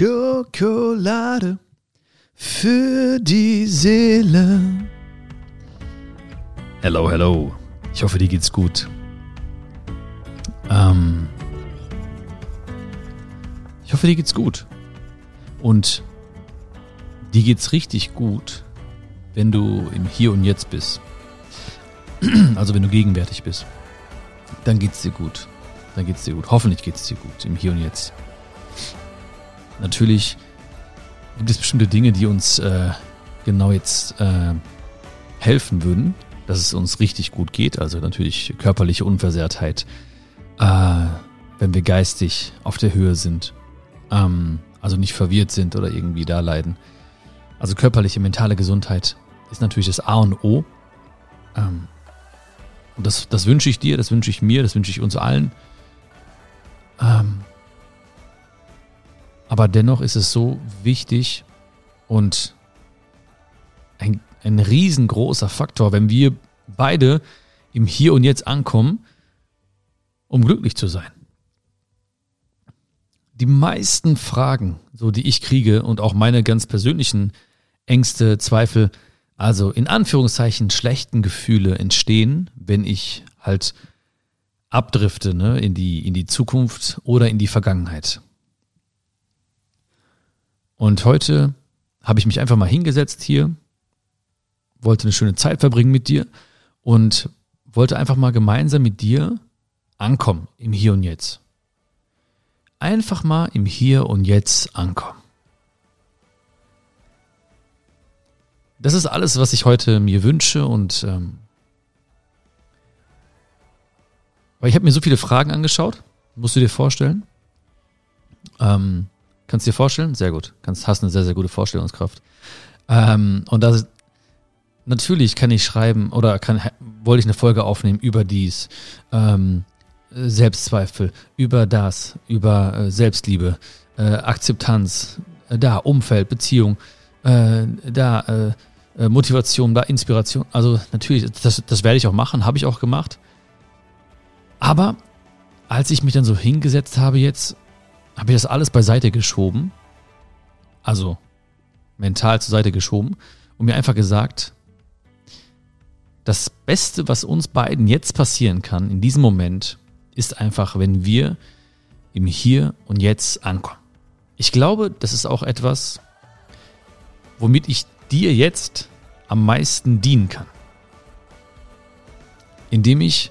Schokolade für die Seele. Hello, hello. Ich hoffe, dir geht's gut. Ähm, ich hoffe, dir geht's gut. Und dir geht's richtig gut, wenn du im Hier und Jetzt bist. Also wenn du gegenwärtig bist. Dann geht's dir gut. Dann geht's dir gut. Hoffentlich geht's dir gut im Hier und Jetzt. Natürlich gibt es bestimmte Dinge, die uns äh, genau jetzt äh, helfen würden, dass es uns richtig gut geht. Also natürlich körperliche Unversehrtheit, äh, wenn wir geistig auf der Höhe sind, ähm, also nicht verwirrt sind oder irgendwie da leiden. Also körperliche, mentale Gesundheit ist natürlich das A und O. Ähm, und das, das wünsche ich dir, das wünsche ich mir, das wünsche ich uns allen. Ähm, aber dennoch ist es so wichtig und ein, ein riesengroßer Faktor, wenn wir beide im Hier und Jetzt ankommen, um glücklich zu sein. Die meisten Fragen, so die ich kriege und auch meine ganz persönlichen Ängste, Zweifel, also in Anführungszeichen schlechten Gefühle entstehen, wenn ich halt abdrifte ne, in, die, in die Zukunft oder in die Vergangenheit. Und heute habe ich mich einfach mal hingesetzt hier, wollte eine schöne Zeit verbringen mit dir und wollte einfach mal gemeinsam mit dir ankommen im Hier und Jetzt. Einfach mal im Hier und Jetzt ankommen. Das ist alles, was ich heute mir wünsche und ähm, weil ich habe mir so viele Fragen angeschaut, musst du dir vorstellen. Ähm, Kannst du dir vorstellen? Sehr gut. Kannst, hast eine sehr, sehr gute Vorstellungskraft. Ähm, und das, natürlich kann ich schreiben oder kann, wollte ich eine Folge aufnehmen über dies, ähm, Selbstzweifel, über das, über äh, Selbstliebe, äh, Akzeptanz, äh, da Umfeld, Beziehung, äh, da äh, äh, Motivation, da Inspiration. Also natürlich, das, das werde ich auch machen, habe ich auch gemacht. Aber als ich mich dann so hingesetzt habe jetzt habe ich das alles beiseite geschoben, also mental zur Seite geschoben und mir einfach gesagt, das Beste, was uns beiden jetzt passieren kann, in diesem Moment, ist einfach, wenn wir im Hier und Jetzt ankommen. Ich glaube, das ist auch etwas, womit ich dir jetzt am meisten dienen kann. Indem ich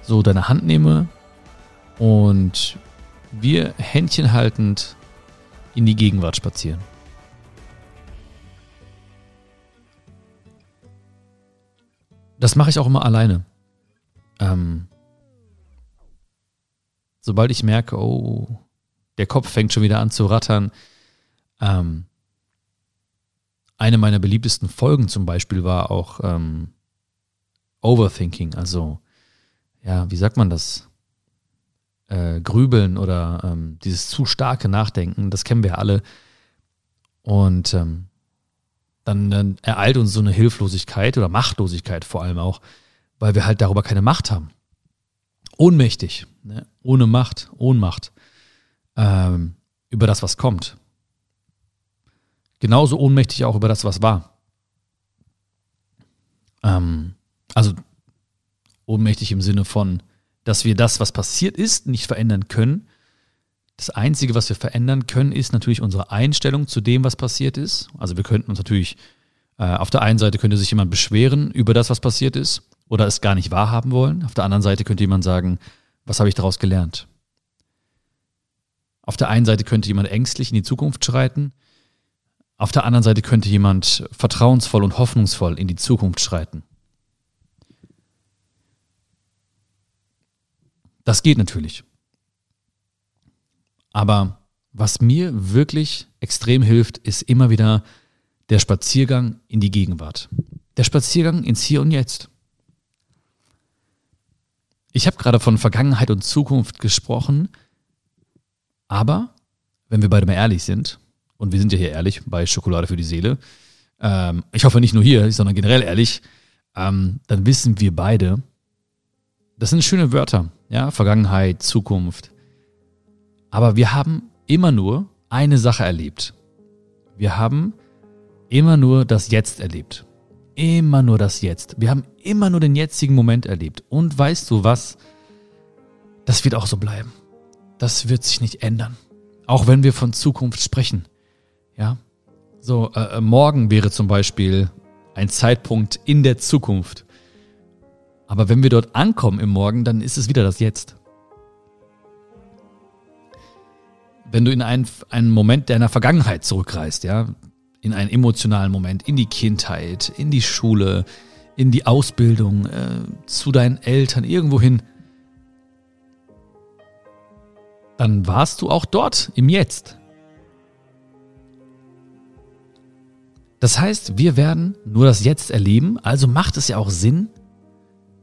so deine Hand nehme und wir Händchen haltend in die Gegenwart spazieren. Das mache ich auch immer alleine. Ähm, sobald ich merke, oh, der Kopf fängt schon wieder an zu rattern. Ähm, eine meiner beliebtesten Folgen zum Beispiel war auch ähm, Overthinking. Also, ja, wie sagt man das? Äh, Grübeln oder ähm, dieses zu starke Nachdenken, das kennen wir alle. Und ähm, dann, dann ereilt uns so eine Hilflosigkeit oder Machtlosigkeit vor allem auch, weil wir halt darüber keine Macht haben. Ohnmächtig, ne? ohne Macht, Ohnmacht ähm, über das, was kommt. Genauso ohnmächtig auch über das, was war. Ähm, also ohnmächtig im Sinne von, dass wir das, was passiert ist, nicht verändern können. Das Einzige, was wir verändern können, ist natürlich unsere Einstellung zu dem, was passiert ist. Also wir könnten uns natürlich, äh, auf der einen Seite könnte sich jemand beschweren über das, was passiert ist oder es gar nicht wahrhaben wollen. Auf der anderen Seite könnte jemand sagen, was habe ich daraus gelernt? Auf der einen Seite könnte jemand ängstlich in die Zukunft schreiten. Auf der anderen Seite könnte jemand vertrauensvoll und hoffnungsvoll in die Zukunft schreiten. Das geht natürlich. Aber was mir wirklich extrem hilft, ist immer wieder der Spaziergang in die Gegenwart. Der Spaziergang ins Hier und Jetzt. Ich habe gerade von Vergangenheit und Zukunft gesprochen, aber wenn wir beide mal ehrlich sind, und wir sind ja hier ehrlich bei Schokolade für die Seele, ähm, ich hoffe nicht nur hier, sondern generell ehrlich, ähm, dann wissen wir beide, das sind schöne Wörter, ja, Vergangenheit, Zukunft. Aber wir haben immer nur eine Sache erlebt. Wir haben immer nur das Jetzt erlebt. Immer nur das Jetzt. Wir haben immer nur den jetzigen Moment erlebt. Und weißt du was? Das wird auch so bleiben. Das wird sich nicht ändern. Auch wenn wir von Zukunft sprechen. Ja. So, äh, äh morgen wäre zum Beispiel ein Zeitpunkt in der Zukunft. Aber wenn wir dort ankommen im Morgen, dann ist es wieder das Jetzt. Wenn du in einen, einen Moment deiner Vergangenheit zurückreist, ja, in einen emotionalen Moment, in die Kindheit, in die Schule, in die Ausbildung, äh, zu deinen Eltern, irgendwohin, dann warst du auch dort im Jetzt. Das heißt, wir werden nur das Jetzt erleben, also macht es ja auch Sinn,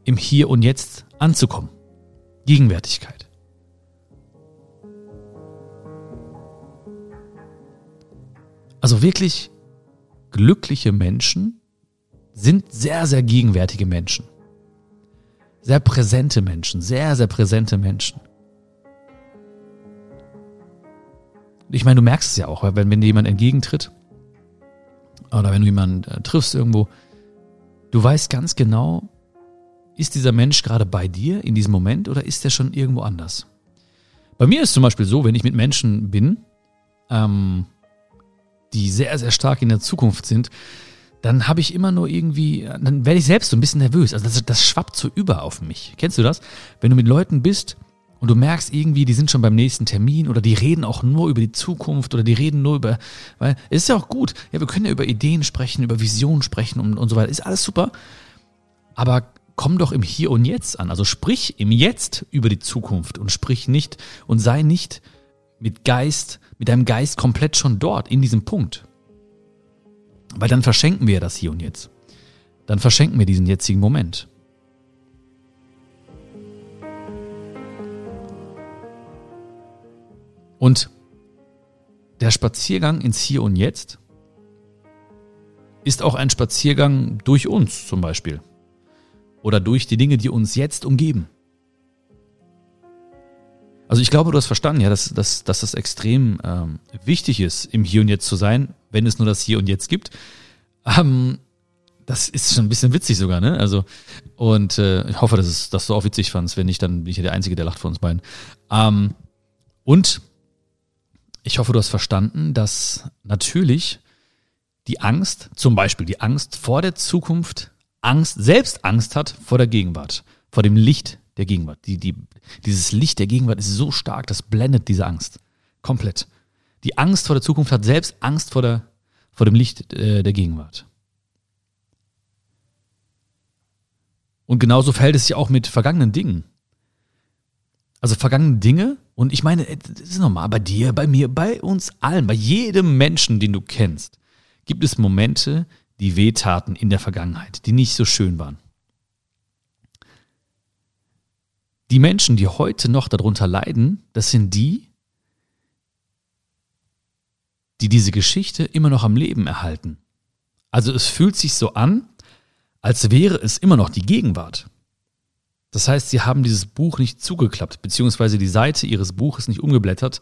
im Hier und Jetzt anzukommen. Gegenwärtigkeit. Also wirklich glückliche Menschen sind sehr, sehr gegenwärtige Menschen. Sehr präsente Menschen, sehr, sehr präsente Menschen. Ich meine, du merkst es ja auch, wenn, wenn dir jemand entgegentritt oder wenn du jemanden äh, triffst irgendwo, du weißt ganz genau, ist dieser Mensch gerade bei dir in diesem Moment oder ist er schon irgendwo anders? Bei mir ist zum Beispiel so, wenn ich mit Menschen bin, ähm, die sehr, sehr stark in der Zukunft sind, dann habe ich immer nur irgendwie, dann werde ich selbst so ein bisschen nervös. Also das, das schwappt so über auf mich. Kennst du das? Wenn du mit Leuten bist und du merkst irgendwie, die sind schon beim nächsten Termin oder die reden auch nur über die Zukunft oder die reden nur über, weil es ist ja auch gut. Ja, wir können ja über Ideen sprechen, über Visionen sprechen und, und so weiter. Ist alles super. Aber komm doch im Hier und Jetzt an. Also sprich im Jetzt über die Zukunft und sprich nicht und sei nicht mit Geist, mit deinem Geist komplett schon dort, in diesem Punkt. Weil dann verschenken wir das Hier und Jetzt. Dann verschenken wir diesen jetzigen Moment. Und der Spaziergang ins Hier und Jetzt ist auch ein Spaziergang durch uns zum Beispiel oder durch die Dinge, die uns jetzt umgeben. Also ich glaube, du hast verstanden, ja, dass, dass, dass das extrem ähm, wichtig ist, im Hier und Jetzt zu sein, wenn es nur das Hier und Jetzt gibt. Ähm, das ist schon ein bisschen witzig sogar, ne? Also, und äh, ich hoffe, dass, es, dass du auch witzig fandst. Wenn nicht, dann bin ich ja der Einzige, der lacht von uns beiden. Ähm, und ich hoffe, du hast verstanden, dass natürlich die Angst, zum Beispiel die Angst vor der Zukunft, Angst, selbst Angst hat vor der Gegenwart, vor dem Licht der Gegenwart. Die, die, dieses Licht der Gegenwart ist so stark, das blendet diese Angst. Komplett. Die Angst vor der Zukunft hat selbst Angst vor, der, vor dem Licht äh, der Gegenwart. Und genauso verhält es sich auch mit vergangenen Dingen. Also vergangene Dinge, und ich meine, das ist normal bei dir, bei mir, bei uns allen, bei jedem Menschen, den du kennst, gibt es Momente, die wehtaten in der Vergangenheit, die nicht so schön waren. Die Menschen, die heute noch darunter leiden, das sind die, die diese Geschichte immer noch am Leben erhalten. Also es fühlt sich so an, als wäre es immer noch die Gegenwart. Das heißt, sie haben dieses Buch nicht zugeklappt, beziehungsweise die Seite ihres Buches nicht umgeblättert.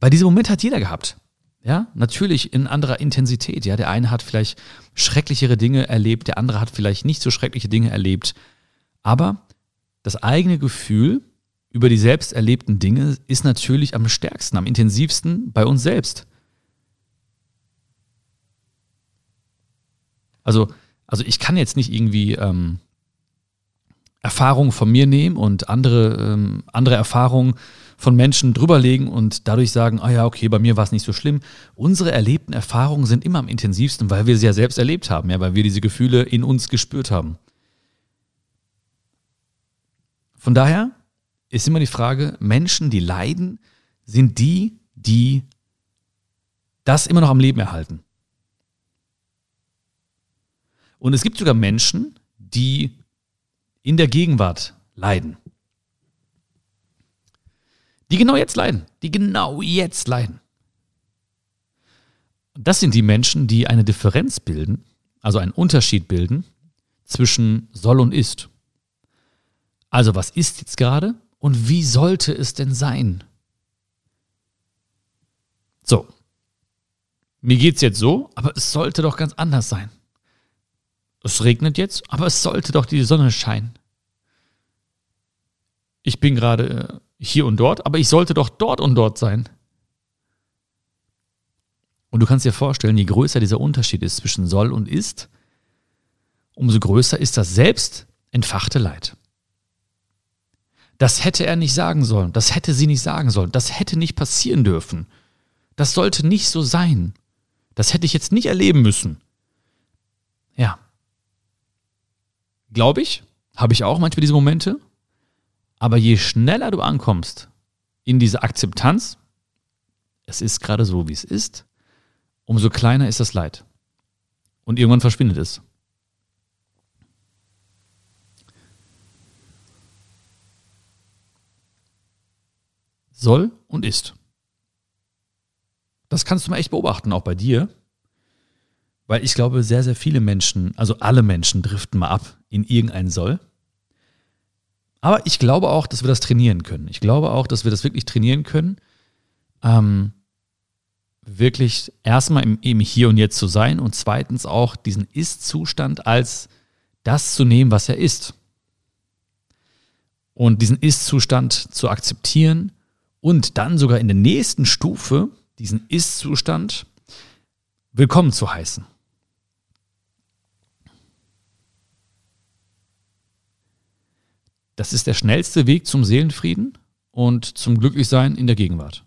Bei diesem Moment hat jeder gehabt. Ja, natürlich in anderer Intensität. Ja, der eine hat vielleicht schrecklichere Dinge erlebt, der andere hat vielleicht nicht so schreckliche Dinge erlebt. Aber das eigene Gefühl über die selbst erlebten Dinge ist natürlich am stärksten, am intensivsten bei uns selbst. Also, also ich kann jetzt nicht irgendwie ähm, Erfahrungen von mir nehmen und andere, ähm, andere Erfahrungen von Menschen drüberlegen und dadurch sagen, ah ja, okay, bei mir war es nicht so schlimm. Unsere erlebten Erfahrungen sind immer am intensivsten, weil wir sie ja selbst erlebt haben, ja, weil wir diese Gefühle in uns gespürt haben. Von daher ist immer die Frage, Menschen, die leiden, sind die, die das immer noch am Leben erhalten. Und es gibt sogar Menschen, die in der Gegenwart leiden. Die genau jetzt leiden. Die genau jetzt leiden. Das sind die Menschen, die eine Differenz bilden, also einen Unterschied bilden zwischen soll und ist. Also was ist jetzt gerade und wie sollte es denn sein? So. Mir geht's jetzt so, aber es sollte doch ganz anders sein. Es regnet jetzt, aber es sollte doch die Sonne scheinen. Ich bin gerade äh, hier und dort, aber ich sollte doch dort und dort sein. Und du kannst dir vorstellen, je größer dieser Unterschied ist zwischen soll und ist, umso größer ist das selbst entfachte Leid. Das hätte er nicht sagen sollen, das hätte sie nicht sagen sollen, das hätte nicht passieren dürfen. Das sollte nicht so sein. Das hätte ich jetzt nicht erleben müssen. Ja. Glaube ich, habe ich auch manchmal diese Momente. Aber je schneller du ankommst in diese Akzeptanz, es ist gerade so, wie es ist, umso kleiner ist das Leid. Und irgendwann verschwindet es. Soll und ist. Das kannst du mal echt beobachten, auch bei dir. Weil ich glaube, sehr, sehr viele Menschen, also alle Menschen driften mal ab in irgendein Soll. Aber ich glaube auch, dass wir das trainieren können. Ich glaube auch, dass wir das wirklich trainieren können, ähm, wirklich erstmal im, im Hier und Jetzt zu sein und zweitens auch diesen Ist-Zustand als das zu nehmen, was er ist. Und diesen Ist-Zustand zu akzeptieren und dann sogar in der nächsten Stufe diesen Ist-Zustand willkommen zu heißen. Das ist der schnellste Weg zum Seelenfrieden und zum Glücklichsein in der Gegenwart.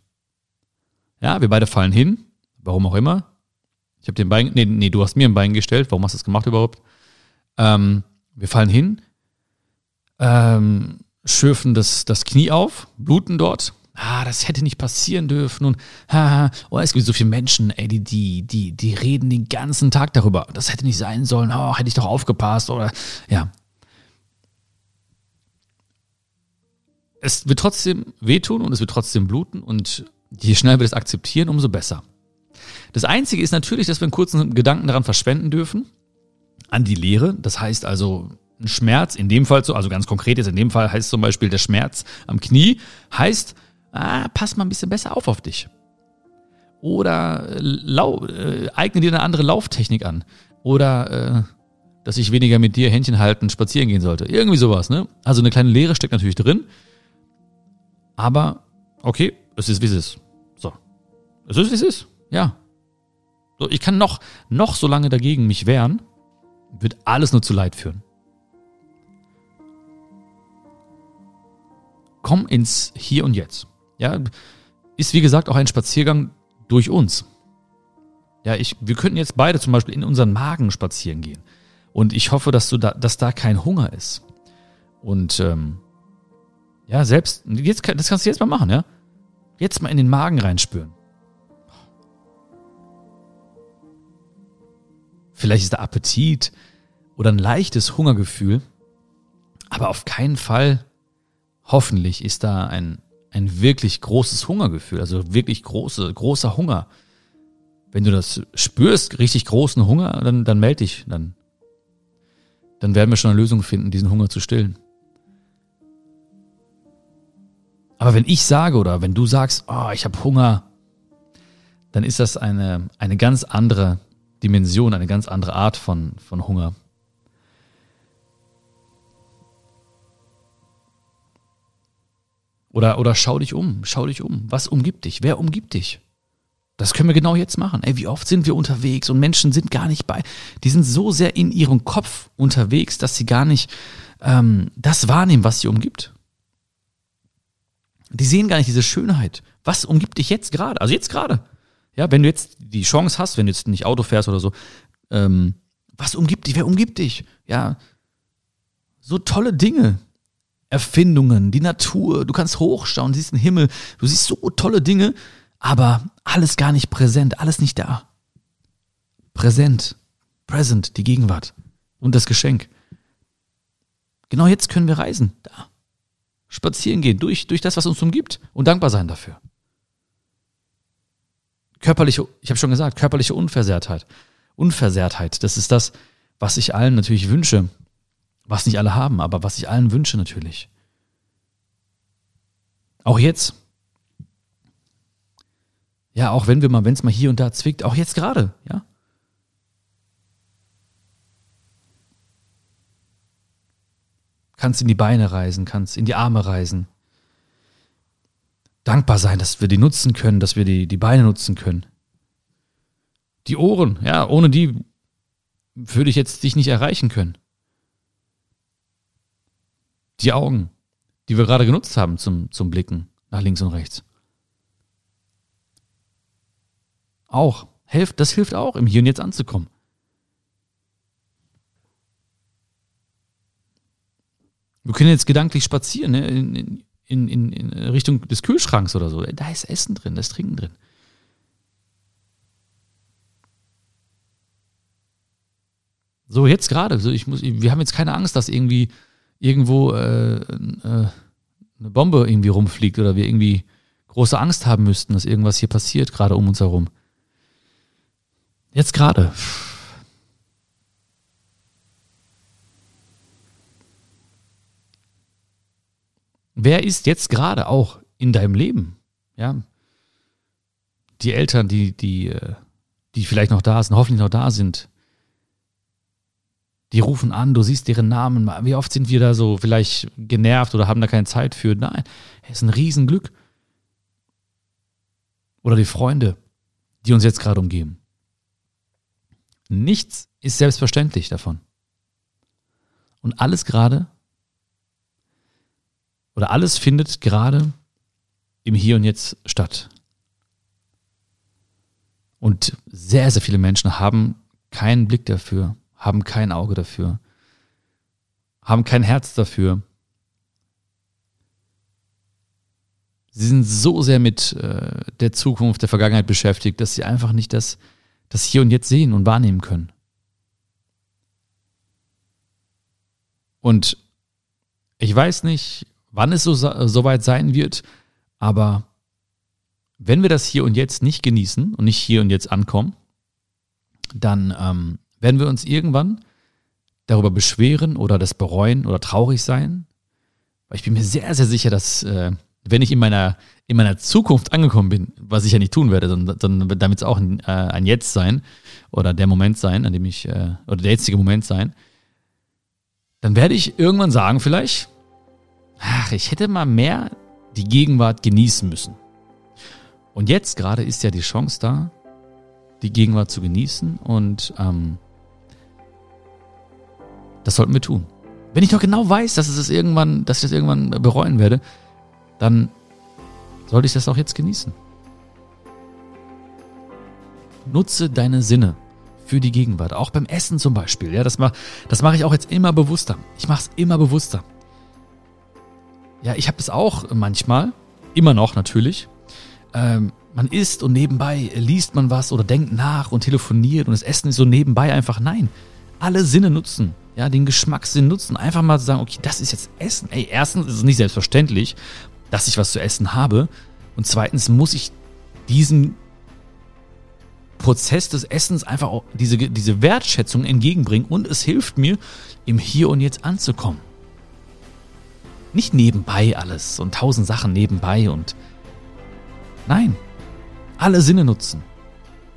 Ja, wir beide fallen hin, warum auch immer. Ich habe den Bein, nee, nee, du hast mir ein Bein gestellt, warum hast du das gemacht überhaupt? Ähm, wir fallen hin, ähm, schürfen das, das Knie auf, bluten dort. Ah, das hätte nicht passieren dürfen und haha, oh, es gibt so viele Menschen, ey, die, die, die, die reden den ganzen Tag darüber. Das hätte nicht sein sollen, oh, hätte ich doch aufgepasst oder ja, es wird trotzdem wehtun und es wird trotzdem bluten und je schneller wir das akzeptieren, umso besser. Das Einzige ist natürlich, dass wir einen kurzen Gedanken daran verschwenden dürfen, an die Lehre. Das heißt also, ein Schmerz, in dem Fall so, also ganz konkret jetzt in dem Fall heißt zum Beispiel der Schmerz am Knie, heißt, ah, pass mal ein bisschen besser auf auf dich. Oder äh, lau, äh, eigne dir eine andere Lauftechnik an. Oder äh, dass ich weniger mit dir Händchen halten, spazieren gehen sollte. Irgendwie sowas, ne? Also eine kleine Lehre steckt natürlich drin. Aber, okay, es ist wie es ist. So. Es ist wie es ist. Ja. So, ich kann noch, noch so lange dagegen mich wehren, wird alles nur zu Leid führen. Komm ins Hier und Jetzt. Ja, ist wie gesagt auch ein Spaziergang durch uns. Ja, ich, wir könnten jetzt beide zum Beispiel in unseren Magen spazieren gehen. Und ich hoffe, dass du da, dass da kein Hunger ist. Und ähm, ja, selbst, jetzt, das kannst du jetzt mal machen, ja? Jetzt mal in den Magen reinspüren. Vielleicht ist da Appetit oder ein leichtes Hungergefühl, aber auf keinen Fall, hoffentlich, ist da ein, ein wirklich großes Hungergefühl, also wirklich große, großer Hunger. Wenn du das spürst, richtig großen Hunger, dann, dann melde dich, dann, dann werden wir schon eine Lösung finden, diesen Hunger zu stillen. Aber wenn ich sage oder wenn du sagst, oh, ich habe Hunger, dann ist das eine, eine ganz andere Dimension, eine ganz andere Art von, von Hunger. Oder, oder schau dich um, schau dich um. Was umgibt dich? Wer umgibt dich? Das können wir genau jetzt machen. Ey, wie oft sind wir unterwegs und Menschen sind gar nicht bei, die sind so sehr in ihrem Kopf unterwegs, dass sie gar nicht ähm, das wahrnehmen, was sie umgibt. Die sehen gar nicht diese Schönheit. Was umgibt dich jetzt gerade? Also jetzt gerade. Ja, wenn du jetzt die Chance hast, wenn du jetzt nicht Auto fährst oder so, ähm, was umgibt dich? Wer umgibt dich? Ja, so tolle Dinge. Erfindungen, die Natur, du kannst hochschauen, siehst den Himmel, du siehst so tolle Dinge, aber alles gar nicht präsent, alles nicht da. Präsent, present, die Gegenwart und das Geschenk. Genau jetzt können wir reisen, da spazieren gehen, durch, durch das, was uns umgibt und dankbar sein dafür. Körperliche, ich habe schon gesagt, körperliche Unversehrtheit. Unversehrtheit, das ist das, was ich allen natürlich wünsche, was nicht alle haben, aber was ich allen wünsche natürlich. Auch jetzt. Ja, auch wenn wir mal, wenn es mal hier und da zwickt, auch jetzt gerade, ja. Kannst in die Beine reisen, kannst in die Arme reisen. Dankbar sein, dass wir die nutzen können, dass wir die, die Beine nutzen können. Die Ohren, ja, ohne die würde ich jetzt dich nicht erreichen können. Die Augen, die wir gerade genutzt haben zum, zum Blicken nach links und rechts. Auch. Das hilft auch, im Hier und Jetzt anzukommen. Wir können jetzt gedanklich spazieren, ne? in, in, in, in Richtung des Kühlschranks oder so. Da ist Essen drin, da ist Trinken drin. So, jetzt gerade. So, ich muss, wir haben jetzt keine Angst, dass irgendwie irgendwo äh, äh, eine Bombe irgendwie rumfliegt oder wir irgendwie große Angst haben müssten, dass irgendwas hier passiert, gerade um uns herum. Jetzt gerade. Wer ist jetzt gerade auch in deinem Leben? Ja. Die Eltern, die, die, äh, die vielleicht noch da sind, hoffentlich noch da sind, die rufen an, du siehst deren Namen. Wie oft sind wir da so vielleicht genervt oder haben da keine Zeit für? Nein, es ist ein Riesenglück. Oder die Freunde, die uns jetzt gerade umgeben. Nichts ist selbstverständlich davon. Und alles gerade oder alles findet gerade im Hier und Jetzt statt. Und sehr, sehr viele Menschen haben keinen Blick dafür, haben kein Auge dafür, haben kein Herz dafür. Sie sind so sehr mit äh, der Zukunft, der Vergangenheit beschäftigt, dass sie einfach nicht das, das Hier und Jetzt sehen und wahrnehmen können. Und ich weiß nicht, wann es so, so weit sein wird, aber wenn wir das Hier und Jetzt nicht genießen und nicht hier und jetzt ankommen, dann ähm, werden wir uns irgendwann darüber beschweren oder das bereuen oder traurig sein? Weil ich bin mir sehr, sehr sicher, dass äh, wenn ich in meiner, in meiner Zukunft angekommen bin, was ich ja nicht tun werde, sondern, sondern damit es auch ein, äh, ein Jetzt sein oder der Moment sein, an dem ich, äh, oder der jetzige Moment sein, dann werde ich irgendwann sagen vielleicht, ach, ich hätte mal mehr die Gegenwart genießen müssen. Und jetzt gerade ist ja die Chance da, die Gegenwart zu genießen und ähm, das sollten wir tun. Wenn ich doch genau weiß, dass, es irgendwann, dass ich das irgendwann bereuen werde, dann sollte ich das auch jetzt genießen. Nutze deine Sinne für die Gegenwart, auch beim Essen zum Beispiel. Ja, das mache das mach ich auch jetzt immer bewusster. Ich mache es immer bewusster. Ja, ich habe es auch manchmal, immer noch natürlich. Ähm, man isst und nebenbei liest man was oder denkt nach und telefoniert und das Essen ist so nebenbei einfach. Nein, alle Sinne nutzen ja, den Geschmackssinn nutzen. Einfach mal zu sagen, okay, das ist jetzt Essen. Ey, erstens ist es nicht selbstverständlich, dass ich was zu essen habe. Und zweitens muss ich diesen Prozess des Essens einfach auch diese, diese Wertschätzung entgegenbringen und es hilft mir, im Hier und Jetzt anzukommen. Nicht nebenbei alles und tausend Sachen nebenbei und nein, alle Sinne nutzen.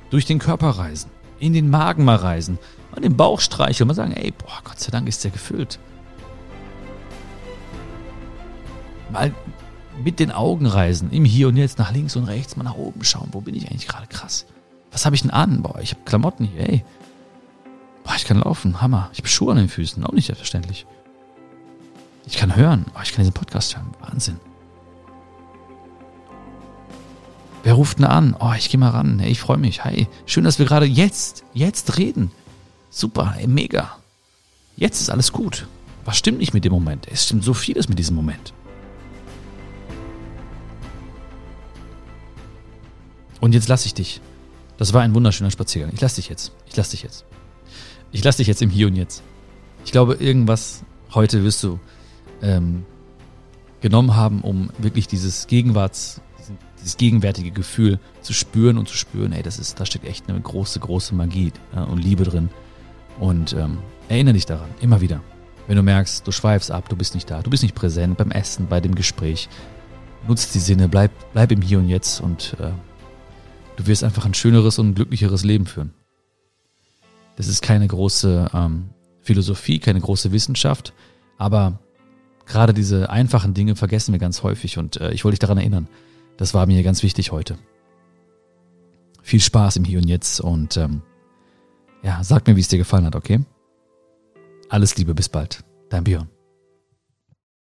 Durch den Körper reisen, in den Magen mal reisen, mal den Bauch streicheln, mal sagen, ey, boah, Gott sei Dank ist der gefüllt. Mal mit den Augen reisen, im Hier und Jetzt nach links und rechts, mal nach oben schauen, wo bin ich eigentlich gerade krass? Was habe ich denn an? Boah, ich habe Klamotten hier, ey. Boah, ich kann laufen, Hammer. Ich habe Schuhe an den Füßen, auch nicht selbstverständlich. Ich kann hören, oh, ich kann diesen Podcast hören, Wahnsinn. Wer ruft denn an? Oh, ich gehe mal ran. Hey, ich freue mich. Hi. Schön, dass wir gerade jetzt, jetzt reden. Super, ey, mega. Jetzt ist alles gut. Was stimmt nicht mit dem Moment? Es stimmt so vieles mit diesem Moment. Und jetzt lasse ich dich. Das war ein wunderschöner Spaziergang. Ich lasse dich jetzt. Ich lasse dich jetzt. Ich lasse dich jetzt im Hier und Jetzt. Ich glaube, irgendwas heute wirst du ähm, genommen haben, um wirklich dieses Gegenwarts, dieses gegenwärtige Gefühl zu spüren und zu spüren, ey, das ist, da steckt echt eine große, große Magie ja, und Liebe drin. Und ähm, erinnere dich daran, immer wieder. Wenn du merkst, du schweifst ab, du bist nicht da, du bist nicht präsent beim Essen, bei dem Gespräch, nutzt die Sinne, bleib, bleib im Hier und Jetzt und äh, du wirst einfach ein schöneres und glücklicheres Leben führen. Das ist keine große ähm, Philosophie, keine große Wissenschaft, aber gerade diese einfachen Dinge vergessen wir ganz häufig und äh, ich wollte dich daran erinnern. Das war mir ganz wichtig heute. Viel Spaß im Hier und Jetzt und ähm, ja, sag mir, wie es dir gefallen hat, okay? Alles Liebe, bis bald. Dein Björn.